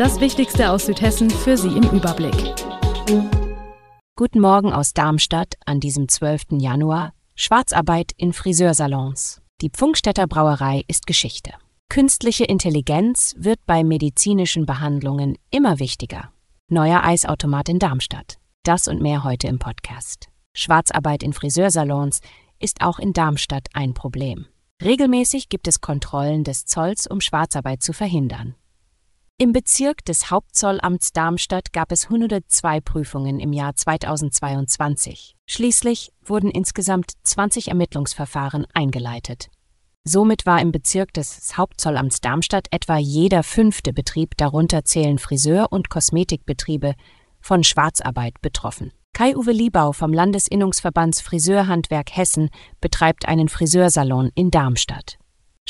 Das Wichtigste aus Südhessen für Sie im Überblick. Guten Morgen aus Darmstadt an diesem 12. Januar. Schwarzarbeit in Friseursalons. Die Pfungstädter Brauerei ist Geschichte. Künstliche Intelligenz wird bei medizinischen Behandlungen immer wichtiger. Neuer Eisautomat in Darmstadt. Das und mehr heute im Podcast. Schwarzarbeit in Friseursalons ist auch in Darmstadt ein Problem. Regelmäßig gibt es Kontrollen des Zolls, um Schwarzarbeit zu verhindern. Im Bezirk des Hauptzollamts Darmstadt gab es 102 Prüfungen im Jahr 2022. Schließlich wurden insgesamt 20 Ermittlungsverfahren eingeleitet. Somit war im Bezirk des Hauptzollamts Darmstadt etwa jeder fünfte Betrieb, darunter zählen Friseur- und Kosmetikbetriebe, von Schwarzarbeit betroffen. Kai-Uwe Liebau vom Landesinnungsverbands Friseurhandwerk Hessen betreibt einen Friseursalon in Darmstadt.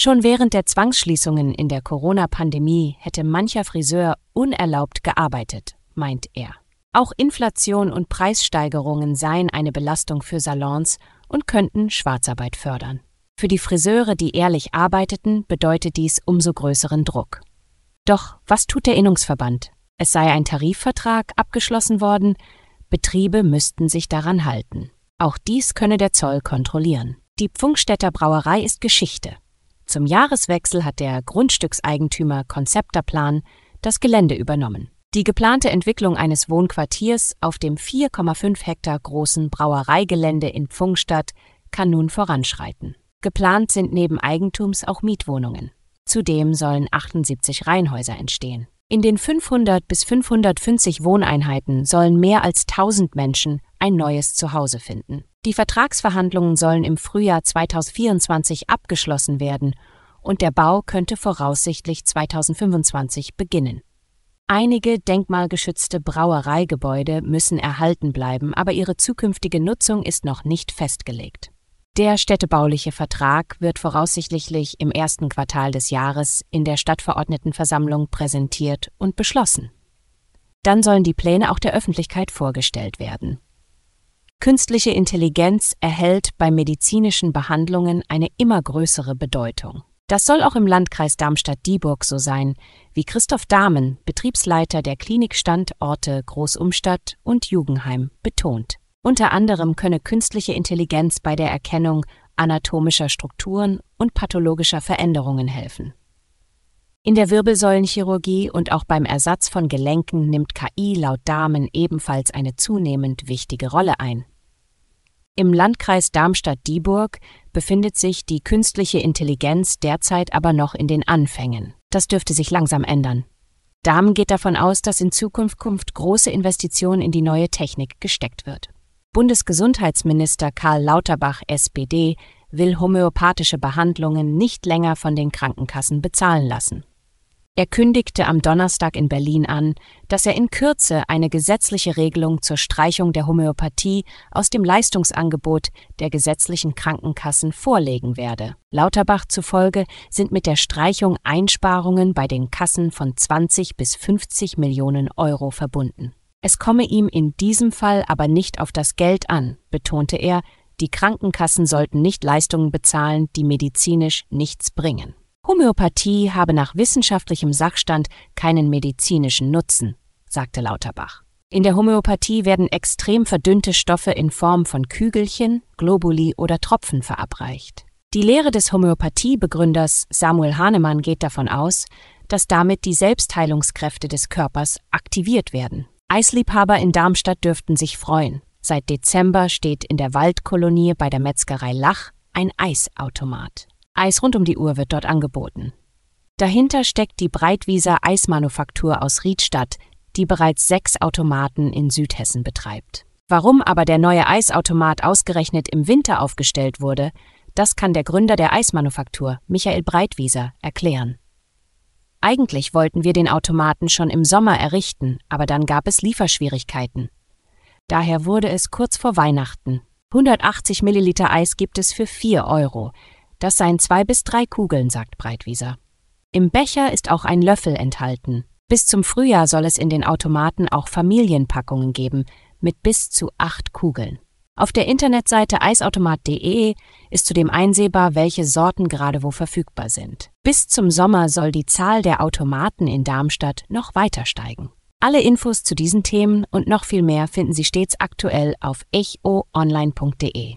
Schon während der Zwangsschließungen in der Corona-Pandemie hätte mancher Friseur unerlaubt gearbeitet, meint er. Auch Inflation und Preissteigerungen seien eine Belastung für Salons und könnten Schwarzarbeit fördern. Für die Friseure, die ehrlich arbeiteten, bedeutet dies umso größeren Druck. Doch was tut der Innungsverband? Es sei ein Tarifvertrag abgeschlossen worden, Betriebe müssten sich daran halten. Auch dies könne der Zoll kontrollieren. Die Pfungstädter Brauerei ist Geschichte. Zum Jahreswechsel hat der Grundstückseigentümer Konzepterplan das Gelände übernommen. Die geplante Entwicklung eines Wohnquartiers auf dem 4,5 Hektar großen Brauereigelände in Pfungstadt kann nun voranschreiten. Geplant sind neben Eigentums auch Mietwohnungen. Zudem sollen 78 Reihenhäuser entstehen. In den 500 bis 550 Wohneinheiten sollen mehr als 1000 Menschen ein neues Zuhause finden. Die Vertragsverhandlungen sollen im Frühjahr 2024 abgeschlossen werden und der Bau könnte voraussichtlich 2025 beginnen. Einige denkmalgeschützte Brauereigebäude müssen erhalten bleiben, aber ihre zukünftige Nutzung ist noch nicht festgelegt. Der städtebauliche Vertrag wird voraussichtlich im ersten Quartal des Jahres in der Stadtverordnetenversammlung präsentiert und beschlossen. Dann sollen die Pläne auch der Öffentlichkeit vorgestellt werden. Künstliche Intelligenz erhält bei medizinischen Behandlungen eine immer größere Bedeutung. Das soll auch im Landkreis Darmstadt-Dieburg so sein, wie Christoph Dahmen, Betriebsleiter der Klinikstandorte Großumstadt und Jugendheim, betont. Unter anderem könne künstliche Intelligenz bei der Erkennung anatomischer Strukturen und pathologischer Veränderungen helfen. In der Wirbelsäulenchirurgie und auch beim Ersatz von Gelenken nimmt KI laut Damen ebenfalls eine zunehmend wichtige Rolle ein. Im Landkreis Darmstadt-Dieburg befindet sich die künstliche Intelligenz derzeit aber noch in den Anfängen. Das dürfte sich langsam ändern. Dahmen geht davon aus, dass in Zukunft große Investitionen in die neue Technik gesteckt wird. Bundesgesundheitsminister Karl Lauterbach SPD will homöopathische Behandlungen nicht länger von den Krankenkassen bezahlen lassen. Er kündigte am Donnerstag in Berlin an, dass er in Kürze eine gesetzliche Regelung zur Streichung der Homöopathie aus dem Leistungsangebot der gesetzlichen Krankenkassen vorlegen werde. Lauterbach zufolge sind mit der Streichung Einsparungen bei den Kassen von 20 bis 50 Millionen Euro verbunden. Es komme ihm in diesem Fall aber nicht auf das Geld an, betonte er, die Krankenkassen sollten nicht Leistungen bezahlen, die medizinisch nichts bringen. Homöopathie habe nach wissenschaftlichem Sachstand keinen medizinischen Nutzen, sagte Lauterbach. In der Homöopathie werden extrem verdünnte Stoffe in Form von Kügelchen, Globuli oder Tropfen verabreicht. Die Lehre des Homöopathiebegründers Samuel Hahnemann geht davon aus, dass damit die Selbstheilungskräfte des Körpers aktiviert werden. Eisliebhaber in Darmstadt dürften sich freuen. Seit Dezember steht in der Waldkolonie bei der Metzgerei Lach ein Eisautomat. Eis rund um die Uhr wird dort angeboten. Dahinter steckt die Breitwieser Eismanufaktur aus Riedstadt, die bereits sechs Automaten in Südhessen betreibt. Warum aber der neue Eisautomat ausgerechnet im Winter aufgestellt wurde, das kann der Gründer der Eismanufaktur, Michael Breitwieser, erklären. Eigentlich wollten wir den Automaten schon im Sommer errichten, aber dann gab es Lieferschwierigkeiten. Daher wurde es kurz vor Weihnachten. 180 Milliliter Eis gibt es für 4 Euro. Das seien zwei bis drei Kugeln, sagt Breitwieser. Im Becher ist auch ein Löffel enthalten. Bis zum Frühjahr soll es in den Automaten auch Familienpackungen geben, mit bis zu acht Kugeln. Auf der Internetseite eisautomat.de ist zudem einsehbar, welche Sorten gerade wo verfügbar sind. Bis zum Sommer soll die Zahl der Automaten in Darmstadt noch weiter steigen. Alle Infos zu diesen Themen und noch viel mehr finden Sie stets aktuell auf echoonline.de.